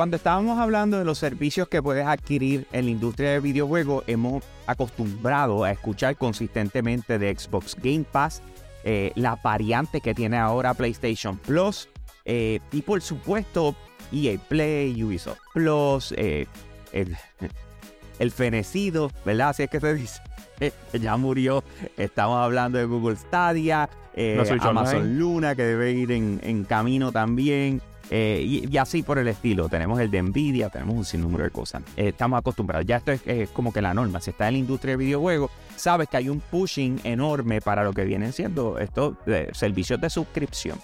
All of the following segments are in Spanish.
Cuando estábamos hablando de los servicios que puedes adquirir en la industria de videojuegos, hemos acostumbrado a escuchar consistentemente de Xbox Game Pass, eh, la variante que tiene ahora PlayStation Plus, eh, y por supuesto EA Play, Ubisoft Plus, eh, el, el fenecido, ¿verdad? Así es que se dice. ya murió. Estamos hablando de Google Stadia, Amazon Luna, que debe ir en, camino también. Y, así por el estilo. Tenemos el de Nvidia, tenemos un sinnúmero de cosas. estamos acostumbrados. Ya esto es, como que la norma. Si está en la industria de videojuegos, sabes que hay un pushing enorme para lo que vienen siendo estos servicios de suscripción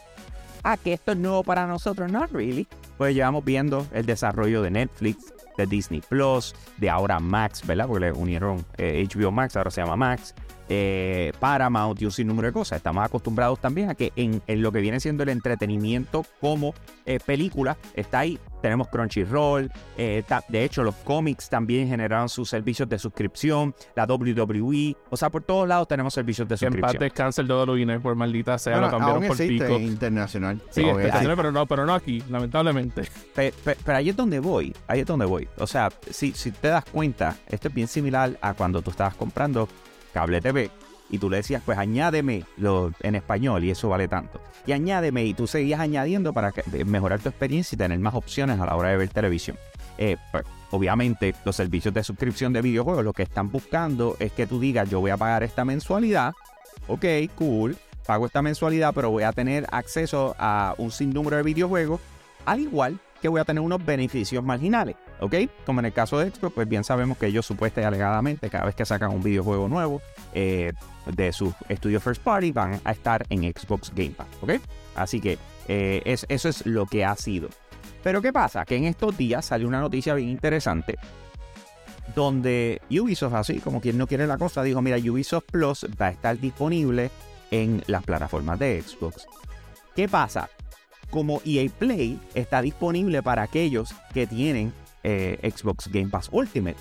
ah, que esto es nuevo para nosotros, no really. Pues llevamos viendo el desarrollo de Netflix, de Disney Plus, de ahora Max, ¿verdad? Porque le unieron HBO eh, Max, ahora se llama Max eh, Paramount y un sinnúmero de cosas. Estamos acostumbrados también a que en, lo que viene siendo el entretenimiento como eh, película está ahí. Tenemos Crunchyroll, eh, de hecho los cómics también generaron sus servicios de suscripción, la WWE, o sea, por todos lados tenemos servicios de suscripción. En parte cancel WWE por maldita sea, lo cambiaron por pico. internacional. Sí, pero no, pero no aquí, lamentablemente. Pero, ahí es donde voy, ahí es donde voy. O sea, si, si te das cuenta, esto es bien similar a cuando tú estabas comprando cable TV y tú le decías, pues añádeme lo, en español y eso vale tanto. Y añádeme y tú seguías añadiendo para mejorar tu experiencia y tener más opciones a la hora de ver televisión. Eh, pues, obviamente los servicios de suscripción de videojuegos lo que están buscando es que tú digas, yo voy a pagar esta mensualidad, ok, cool, pago esta mensualidad, pero voy a tener acceso a un sinnúmero de videojuegos, al igual que voy a tener unos beneficios marginales. ¿Ok? Como en el caso de Xbox, pues bien sabemos que ellos supuestamente y alegadamente cada vez que sacan un videojuego nuevo eh, de su estudio first party van a estar en Xbox Game Pass, ¿ok? Así que eh, eso es lo que ha sido. Pero ¿qué pasa? Que en estos días salió una noticia bien interesante donde Ubisoft, así como quien no quiere la cosa, dijo, mira, Ubisoft Plus va a estar disponible en las plataformas de Xbox. ¿Qué pasa? Como EA Play está disponible para aquellos que tienen eh, Xbox Game Pass Ultimate.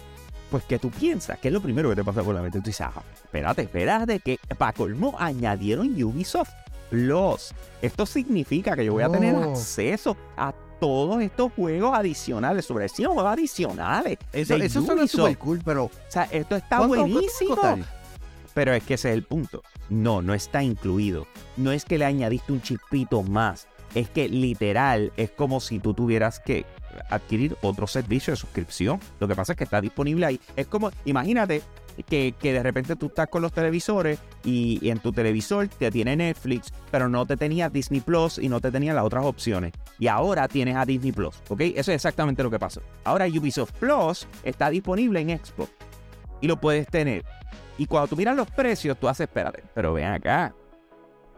Pues, ¿qué tú piensas? ¿Qué es lo primero que te pasa por la mente? Tú dices, ah, espérate, espérate, que para colmo añadieron Ubisoft Plus. Esto significa que yo voy a tener oh. acceso a todos estos juegos adicionales, sobre sí, juegos adicionales. Eso, eso suena súper cool, pero. O sea, esto está buenísimo. Pero es que ese es el punto. No, no está incluido. No es que le añadiste un chipito más. Es que literal es como si tú tuvieras que adquirir otro servicio de suscripción. Lo que pasa es que está disponible ahí. Es como, imagínate que, de repente tú estás con los televisores y, en tu televisor te tiene Netflix, pero no te tenía Disney Plus y no te tenía las otras opciones. Y ahora tienes a Disney Plus, ¿ok? Eso es exactamente lo que pasó. Ahora Ubisoft Plus está disponible en Xbox y lo puedes tener. Y cuando tú miras los precios, tú haces, espérate, pero ven acá.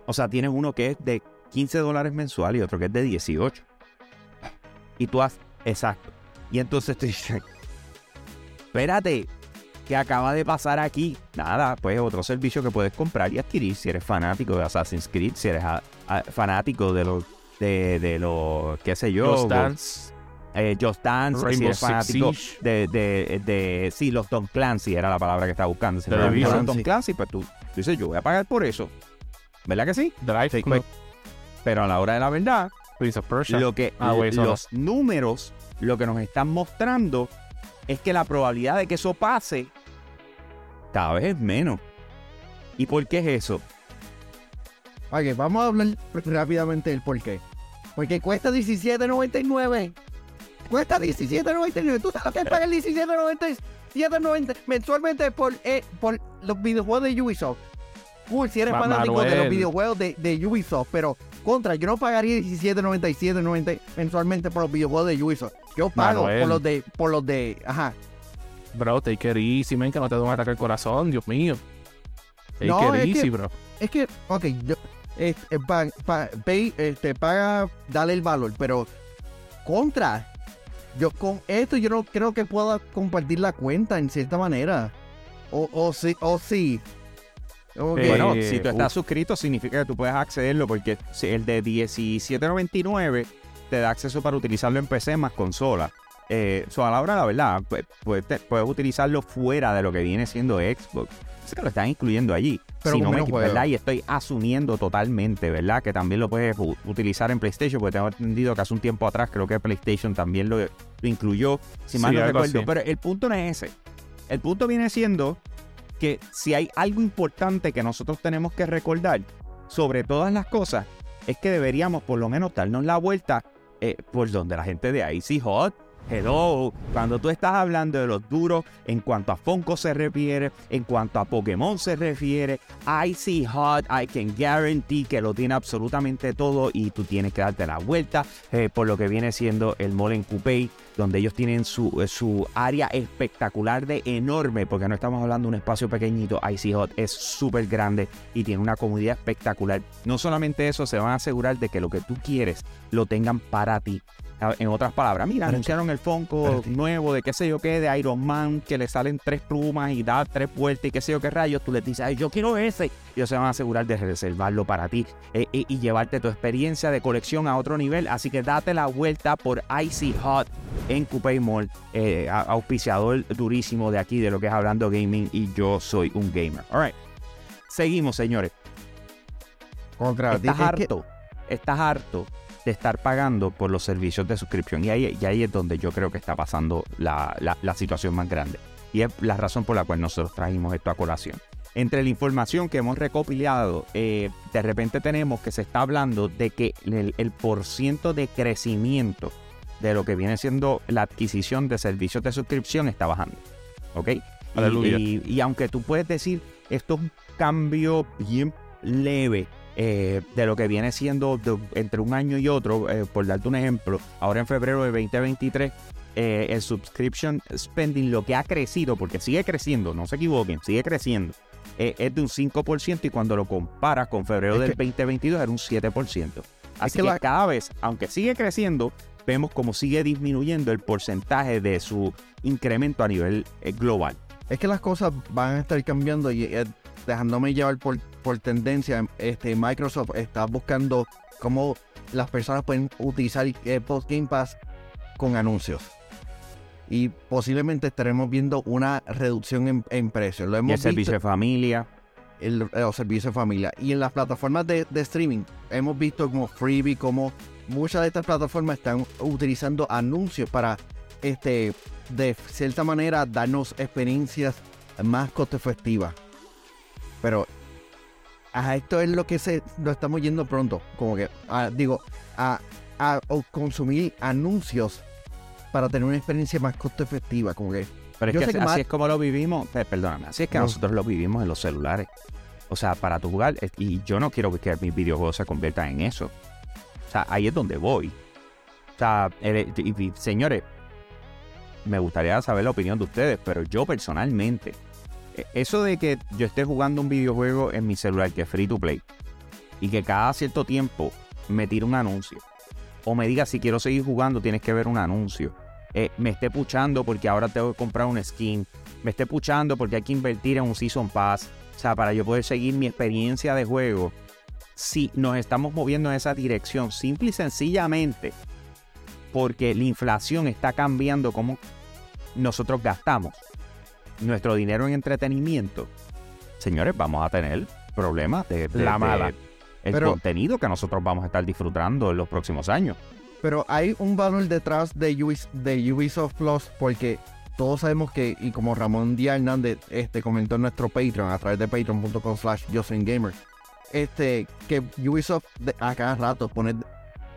O sea, tienes uno que es de 15 dólares mensual y otro que es de 18. Y tú has Exacto. Y entonces te dicen, espérate, ¿qué acaba de pasar aquí? Nada, pues otro servicio que puedes comprar y adquirir si eres fanático de Assassin's Creed, si eres fanático de los, de, de los, qué sé yo. Just Dance. Eh, Just Dance, si eres fanático de, de, de, sí, los Tom Clancy era la palabra que estaba buscando. Si eres los Tom Clancy, pues tú, dices, yo voy a pagar por eso. ¿Verdad que sí? Drive pues, pero a la hora de la verdad, lo que ah, los números lo que nos están mostrando es que la probabilidad de que eso pase cada vez es menos. ¿Y por qué es eso? Ok, vamos a hablar rápidamente del por qué. Porque cuesta $17.99. Cuesta $17.99. ¿Tú sabes que pagar $17.97 mensualmente por, eh, por los videojuegos de Ubisoft? Cool, si eres fanático de los videojuegos de, de Ubisoft, pero contra, yo no pagaría 17.97 mensualmente por los videojuegos de Ubisoft. Yo pago por los de, por los de, ajá. Bro, it easy, man, que no te da un ataque al corazón, Dios mío. Take no, it easy, bro. Es que, ok, yo, pay, este, paga, dale el valor, pero contra, yo con esto yo no creo que pueda compartir la cuenta en cierta manera. O, o sí, o sí. Bueno, si tú estás suscrito, significa que tú puedes accederlo porque el de 17.99 te da acceso para utilizarlo en PC más consola. Eh, so, a la hora de la verdad, pues, puedes, te- puedes utilizarlo fuera de lo que viene siendo Xbox. Es que lo están incluyendo allí. Pero si no me equivoco. ¿verdad? Y estoy asumiendo totalmente, ¿verdad? Que también lo puedes utilizar en PlayStation, porque tengo entendido que hace un tiempo atrás creo que PlayStation también lo, lo incluyó, si mal Sí, no recuerdo. así. Pero el punto no es ese. El punto viene siendo que si hay algo importante que nosotros tenemos que recordar sobre todas las cosas, es que deberíamos por lo menos darnos la vuelta eh, por donde la gente de Icy Hot. Hello, cuando tú estás hablando de los duros en cuanto a Funko se refiere, en cuanto a Pokémon se refiere, Icy Hot, I can guarantee que lo tiene absolutamente todo y tú tienes que darte la vuelta eh, por lo que viene siendo el Mall en Coupé, donde ellos tienen su, eh, su área espectacular de enorme, porque no estamos hablando de un espacio pequeñito, Icy Hot es súper grande y tiene una comodidad espectacular. No solamente eso, se van a asegurar de que lo que tú quieres lo tengan para ti. A- En otras palabras, mira, anunciaron el Funko nuevo de qué sé yo qué, de Iron Man, que le salen tres plumas y da tres vueltas y qué sé yo qué rayos. Tú les dices, ay, yo quiero ese. Ellos se van a asegurar de reservarlo para ti eh, y llevarte tu experiencia de colección a otro nivel. Así que date la vuelta por Icy Hot en Coupé Mall, eh, auspiciador durísimo de aquí, de lo que es Hablando Gaming. Y yo soy un gamer. All right. Seguimos, señores. Contra Estás es que- harto, estás harto de estar pagando por los servicios de suscripción. Y ahí, y ahí es donde yo creo que está pasando la, la- la situación más grande. Y es la razón por la cual nosotros trajimos esto a colación. Entre la información que hemos recopilado, eh, de repente tenemos que se está hablando de que el, el porciento de crecimiento de lo que viene siendo la adquisición de servicios de suscripción está bajando. ¿Ok? Y- Aleluya. Y, y aunque tú puedes decir, esto es un cambio bien leve eh, de lo que viene siendo de- entre un año y otro, eh, por darte un ejemplo, ahora en febrero de 2023, eh, el subscription spending lo que ha crecido, porque sigue creciendo, no se equivoquen, sigue creciendo, es de un 5% y cuando lo comparas con febrero Es del que- 2022 era un 7%. Así que que, la- cada vez, aunque sigue creciendo, vemos como sigue disminuyendo el porcentaje de su incremento a nivel eh, global. Es que las cosas van a estar cambiando y eh, dejándome llevar por, por tendencia, este, Microsoft está buscando cómo las personas pueden utilizar Xbox Game Pass con anuncios. Y posiblemente estaremos viendo una reducción en, en precios. Lo Y hemos el servicio de familia. En los servicios de familia. Y en las plataformas de, streaming hemos visto como Freebie, como muchas de estas plataformas están utilizando anuncios para, este, de cierta manera, darnos experiencias más costo efectivas. Pero a esto es lo que se lo estamos yendo pronto. Como que, a- digo, a, a o consumir anuncios para tener una experiencia más costo efectiva. Como que Pero es que así, que así más- es como lo vivimos. perdóname, así es que No. nosotros lo vivimos en los celulares. O sea, para tu jugar, eh, y yo no quiero que mis videojuegos se conviertan en eso. O sea, ahí es donde voy. O sea, el- y- y, señores, me gustaría saber la opinión de ustedes, pero yo personalmente, eh, eso de que yo esté jugando un videojuego en mi celular que es free to play y que cada cierto tiempo me tire un anuncio o me diga si quiero seguir jugando tienes que ver un anuncio, eh, me esté puchando porque ahora tengo que comprar un skin, me esté puchando porque hay que invertir en un Season Pass, o sea, para yo poder seguir mi experiencia de juego, si nos estamos moviendo en esa dirección, simple y sencillamente porque la inflación está cambiando cómo nosotros gastamos nuestro dinero en entretenimiento, señores, vamos a tener problemas de, de- La de mala. el Pero- contenido que nosotros vamos a estar disfrutando en los próximos años. Pero hay un valor detrás de, Ubis- de Ubisoft Plus porque todos sabemos que, y como Ramón Díaz Hernández este, comentó en nuestro Patreon, a través de patreon.com slash Gamer, este, que Ubisoft de- a cada rato pone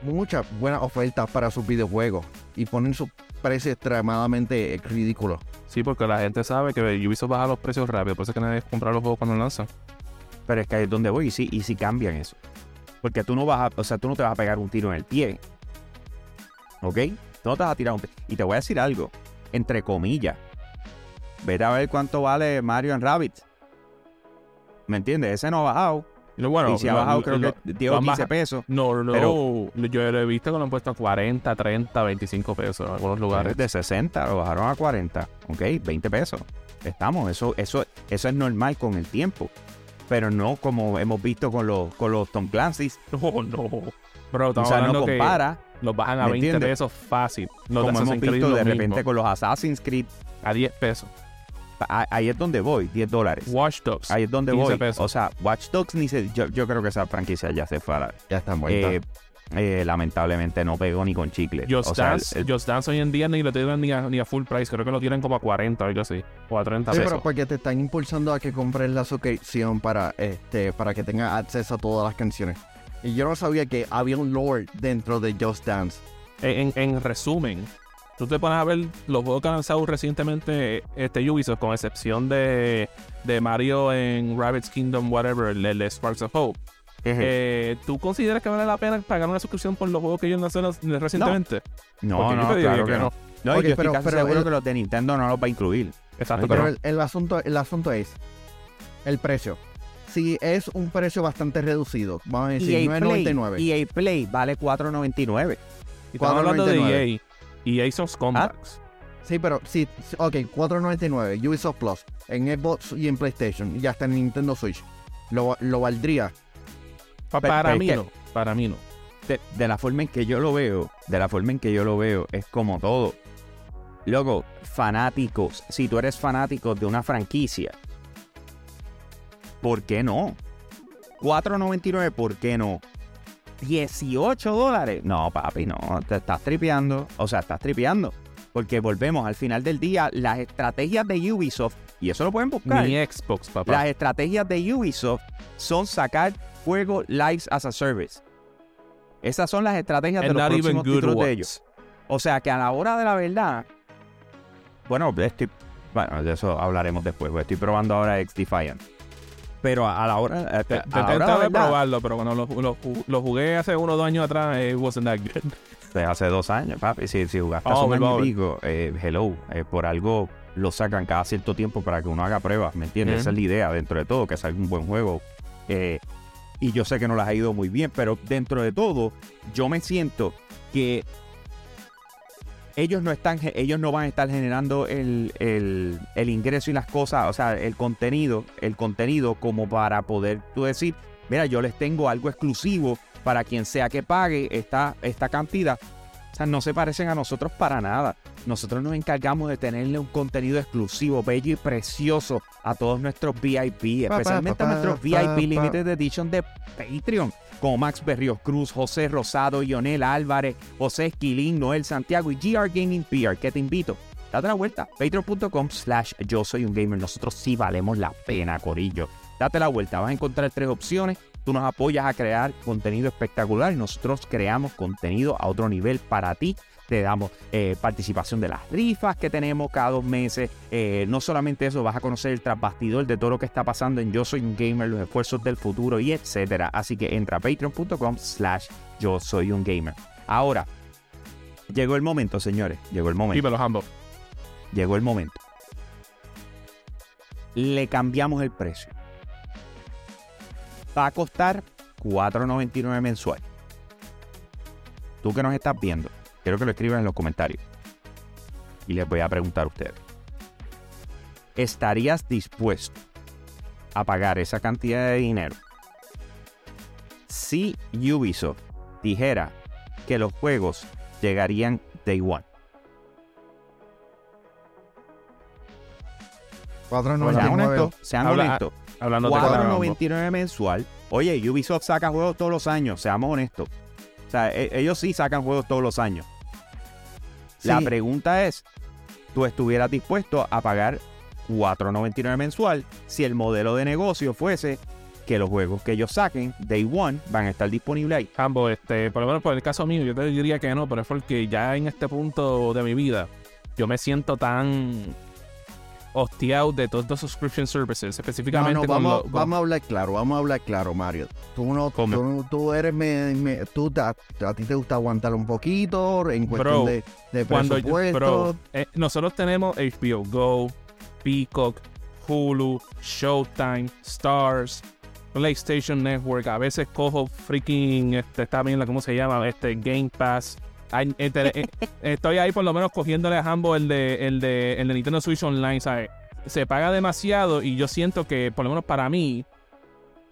muchas buenas ofertas para sus videojuegos y ponen sus precios extremadamente ridículos. Sí, porque la gente sabe que Ubisoft baja los precios rápido, por eso es que nadie compra los juegos cuando lanzan. Pero es que ahí es donde voy y si, y si cambian eso. Porque tú no vas a, o sea, tú no te vas a pegar un tiro en el pie. ¿Ok? Tú no te vas a tirar un. Y te voy a decir algo, entre comillas. Vete a ver cuánto vale Mario and Rabbit. ¿Me entiendes? Ese no ha bajado. Bueno, y si ha bajado, lo- creo lo- que dio lo han 15 baja- pesos. No, no, Pero- yo lo he visto que lo han puesto a 40, 30, 25 pesos en algunos lugares. De 60 lo bajaron a 40. ¿Ok? 20 pesos. Estamos. Eso, eso, eso es normal con el tiempo. Pero no como hemos visto con los, con los Tom Clancy's. No, no. Pero O sea, no hablando que compara. Los bajan a ¿Me 20 entiendes? pesos fácil. Los Como de hemos visto de mismo, repente con los Assassin's Creed, a 10 pesos. ahí es donde voy, 10 dólares. Watch Dogs. Ahí es donde 15 voy. pesos. O sea, Watch Dogs ni se. Yo, yo creo que esa franquicia ya se fue a la- Ya está muerta. eh, eh, lamentablemente no pegó ni con chicle. Just, o sea, Dance, el- el- Just Dance hoy en día ni lo tiran ni a, ni a full price. Creo que lo tiran como a 40 o algo así. O a 30 Sí, pesos. pero porque te están impulsando a que compres la suscripción para este para que tengas acceso a todas las canciones. Y yo no sabía que había un lore dentro de Just Dance. En, en resumen, tú te pones a ver los juegos que han lanzado recientemente este Ubisoft, con excepción de, de Mario en Rabbids Kingdom, whatever, el, Sparks of Hope. Eh, ¿Tú consideras que vale la pena pagar una suscripción por los juegos que ellos lanzaron recientemente? no, no, diría claro que que no. no. No, y Ok, yo estoy pero- casi pero seguro el- que los de Nintendo no los va a incluir. Exacto, Pero pero el, el asunto el asunto es el precio. Si es un precio bastante reducido, vamos a decir EA Play, 9.99. EA Play vale 4.99. estamos hablando de 4.99. EA. EA son scumbags. Sí, pero sí, sí, ok, 4.99 Ubisoft Plus en Xbox y en PlayStation y hasta en Nintendo Switch. Lo, lo valdría. Pa- para mí no. Para mí no. De, de la forma en que yo lo veo, de la forma en que yo lo veo, es como todo. Luego, fanáticos. Si tú eres fanático de una franquicia, ¿por qué no? 4.99, ¿por qué no? 18 dólares. No, papi, no, te estás tripeando. O sea, estás tripeando. Porque volvemos al final del día, las estrategias de Ubisoft, y eso lo pueden buscar. Mi Xbox, papá. Las estrategias de Ubisoft son sacar juegos lives as a service. Esas son las estrategias de los próximos títulos de ellos. O sea que a la hora de la verdad, bueno, estoy, bueno, de eso hablaremos después. porque Estoy probando ahora X Defiant. Pero a, a la hora, a, Te, a te la hora de probarlo, pero cuando lo, lo, lo jugué hace unos dos años atrás, it wasn't that good. pues, hace dos años, papi. Si, si jugaste Oh, hace un mi año y pobre. pico, eh, hello, eh, por algo lo sacan cada cierto tiempo para que uno haga pruebas, ¿me entiendes? Esa es la idea dentro de todo, que salga un buen juego. Eh, y yo sé que no las ha ido muy bien, pero dentro de todo, yo me siento que ellos no están, ellos no van a estar generando el, el- el ingreso y las cosas, o sea, el contenido, el contenido como para poder tú decir, mira, yo les tengo algo exclusivo para quien sea que pague esta, esta cantidad. O sea, no se parecen a nosotros para nada. Nosotros nos encargamos de tenerle un contenido exclusivo, bello y precioso a todos nuestros VIP, Pa, especialmente pa, a nuestros VIP. Limited Edition de Patreon, como Max Berrios Cruz, José Rosado, Ionel Álvarez, José Esquilín, Noel Santiago y GR Gaming PR, que te invito. Date la vuelta, patreon.com slash yo soy un gamer. Nosotros sí valemos la pena, Corillo. Date la vuelta, vas a encontrar tres opciones. Tú nos apoyas a crear contenido espectacular y nosotros creamos contenido a otro nivel para ti. Te damos eh, participación de las rifas que tenemos cada dos meses. Eh, no solamente eso, vas a conocer el trasbastidor de todo lo que está pasando en Yo Soy un Gamer, los esfuerzos del futuro y etcétera. Así que entra a patreon.com slash yo soy un gamer. Ahora, llegó el momento, señores. Llegó el momento. Dímelo, Hambo. Llegó el momento. Le cambiamos el precio. Va a costar $4.99 mensual. Tú que nos estás viendo, quiero que lo escriban en los comentarios. Y les voy a preguntar a ustedes. ¿Estarías dispuesto a pagar esa cantidad de dinero si Ubisoft dijera que los juegos llegarían day one? Sean 4.99. honestos, sean honestos. Hablando de Hambo. 4.99 mensual. Oye, Ubisoft saca juegos todos los años, seamos honestos. O sea, e- ellos sí sacan juegos todos los años. La pregunta es, ¿tú estuvieras dispuesto a pagar 4.99 mensual si el modelo de negocio fuese que los juegos que ellos saquen, Day One, van a estar disponibles ahí? Hambo, este, por lo menos por el caso mío, yo te diría que no, pero es porque ya en este punto de mi vida, yo me siento tan hostiado de todos los subscription services, específicamente no, vamos, lo- con- vamos a hablar claro, vamos a hablar claro, Mario. Tú no, tú, tú eres, me, me- tú, a, ti te gusta aguantar un poquito en cuestión Bro, de, de cuando presupuesto. bro, eh, nosotros tenemos HBO Go, Peacock, Hulu, Showtime, Stars, PlayStation Network. A veces cojo freaking, este, está bien, ¿cómo se llama? Este Game Pass. Este, eh, estoy ahí por lo menos cogiéndole a Hambo el de, el de, el de Nintendo Switch Online, ¿sabes? Se paga demasiado y yo siento que, por lo menos para mí,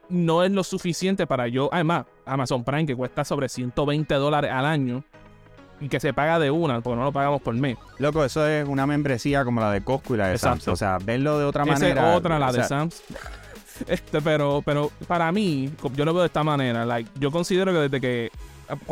no es lo suficiente para yo. Además, Amazon Prime, que cuesta sobre 120 dólares al año, y que se paga de una, porque no lo pagamos por mes. Loco, eso es una membresía como la de Costco y la de Exacto. Sam's. O sea, verlo de otra Esa manera. es otra, la o de Sam's. Este, pero, pero para mí, yo lo veo de esta manera. Like, yo considero que desde que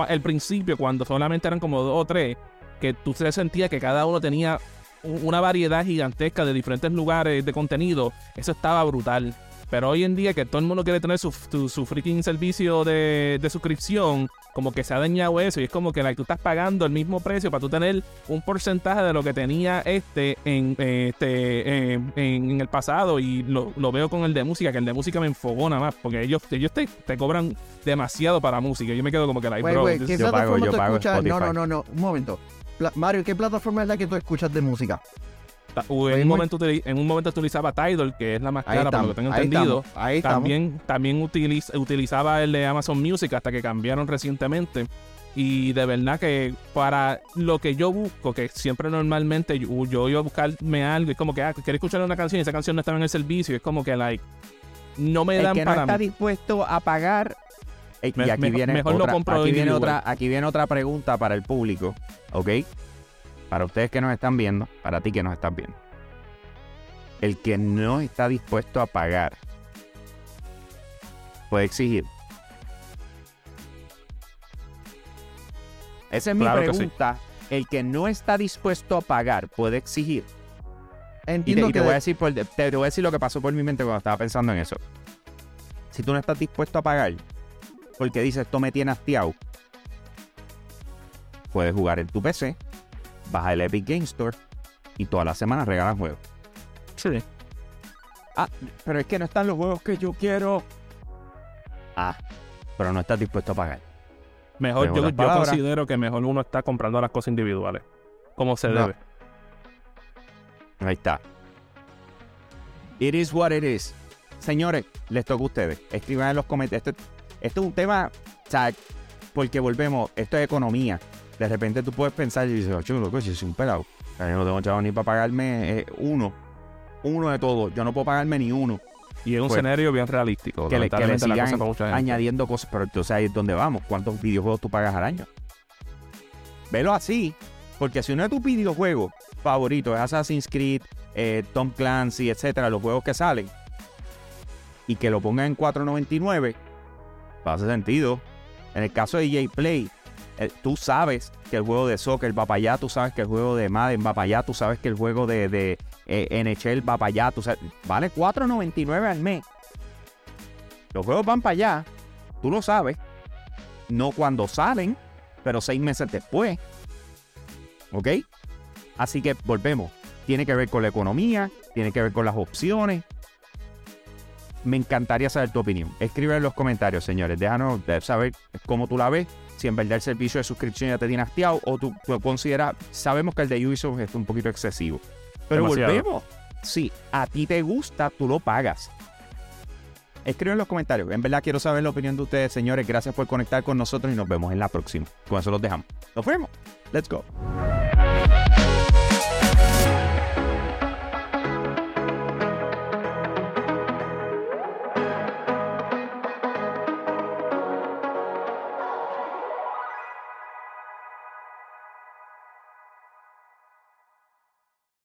el principio, cuando solamente eran como dos o tres, que tú se sentía que cada uno tenía una variedad gigantesca de diferentes lugares de contenido, eso estaba brutal. Pero hoy en día que todo el mundo quiere tener su, su, su freaking servicio de, de suscripción, como que se ha dañado eso y es como que like, tú estás pagando el mismo precio para tú tener un porcentaje de lo que tenía este en este en, en el pasado y lo, lo veo con el de música, que el de música me enfogona más porque ellos, ellos te, te cobran demasiado para música. Yo me quedo como que like, bro, this- ¿qué Yo pago- yo pago? No, no, no, no, un momento. Pla- Mario, ¿qué plataforma es la que tú escuchas de música? En, un momento, utili- en un momento utilizaba Tidal, que es la más Ahí cara, por lo que tengo ahí entendido. estamos, ahí estamos. También, también utiliz- utilizaba el de Amazon Music hasta que cambiaron recientemente. Y de verdad que para lo que yo busco, que siempre normalmente yo, yo iba a buscarme algo, es como que, ah, quiero escuchar una canción y esa canción no estaba en el servicio, es como que, like, no me el dan que no para está mí. dispuesto a pagar. Eh, Me- y aquí mejor- viene, mejor otra, aquí, viene otra, aquí viene otra pregunta para el público, ¿ok? Para ustedes que nos están viendo, para ti que nos estás viendo. El que no está dispuesto a pagar puede exigir. Esa es mi Claro que sí. pregunta. El que no está dispuesto a pagar puede exigir. Y te, Entiendo y te que voy a de- decir por- te, te voy a decir lo que pasó por mi mente cuando estaba pensando en eso. Si tú no estás dispuesto a pagar, porque dices esto me tiene hastiado, puedes jugar en tu PC, baja el Epic Game Store y todas las semanas regalan juegos. Sí. Ah, pero es que no están los juegos que yo quiero. Ah, pero no estás dispueto a pagar. Mejor, yo, yo considero que mejor uno está comprando las cosas individuales, como se No. debe. Ahí está. It is what it is. Señores, les toca a ustedes. Escriban en los comentarios. Esto, esto es un tema, o sea, porque volvemos, esto es economía. De repente tú puedes pensar y dices, chulo, loco, si soy un pelado. O sea, Yo no tengo chavo ni para pagarme eh, uno. Uno de todo. Yo no puedo pagarme ni uno. Y es un Pues, escenario bien realístico. Que le, que le sigan cosa mucha gente. añadiendo cosas. Pero entonces ahí es donde vamos. ¿Cuántos videojuegos tú pagas al año? Velo así. Porque si uno de tus videojuegos favoritos es Assassin's Creed, eh, Tom Clancy, etcétera, los juegos que salen, y que lo pongan en 4.99, no hace sentido. En el caso de EA Play, eh, tú sabes que el juego de soccer va para allá, tú sabes que el juego de Madden va para allá, tú sabes que el juego de, de eh, NHL va para allá, tú sabes, vale 4.99 al mes. Los juegos van para allá, tú lo sabes, no cuando salen, pero seis meses después. ¿Ok? Así que volvemos. Tiene que ver con la economía, tiene que ver con las opciones. Me encantaría saber tu opinión. Escribe en los comentarios, señores. Déjanos saber cómo tú la ves. Si en verdad el servicio de suscripción ya te tiene hastiado o tú, tú consideras. Sabemos que el de Ubisoft es un poquito excesivo. Pero Demasiado. volvemos. Si a ti te gusta, tú lo pagas. Escribe en los comentarios. En verdad quiero saber la opinión de ustedes, señores. Gracias por conectar con nosotros y nos vemos en la próxima. Con eso los dejamos. Nos vemos. Let's go.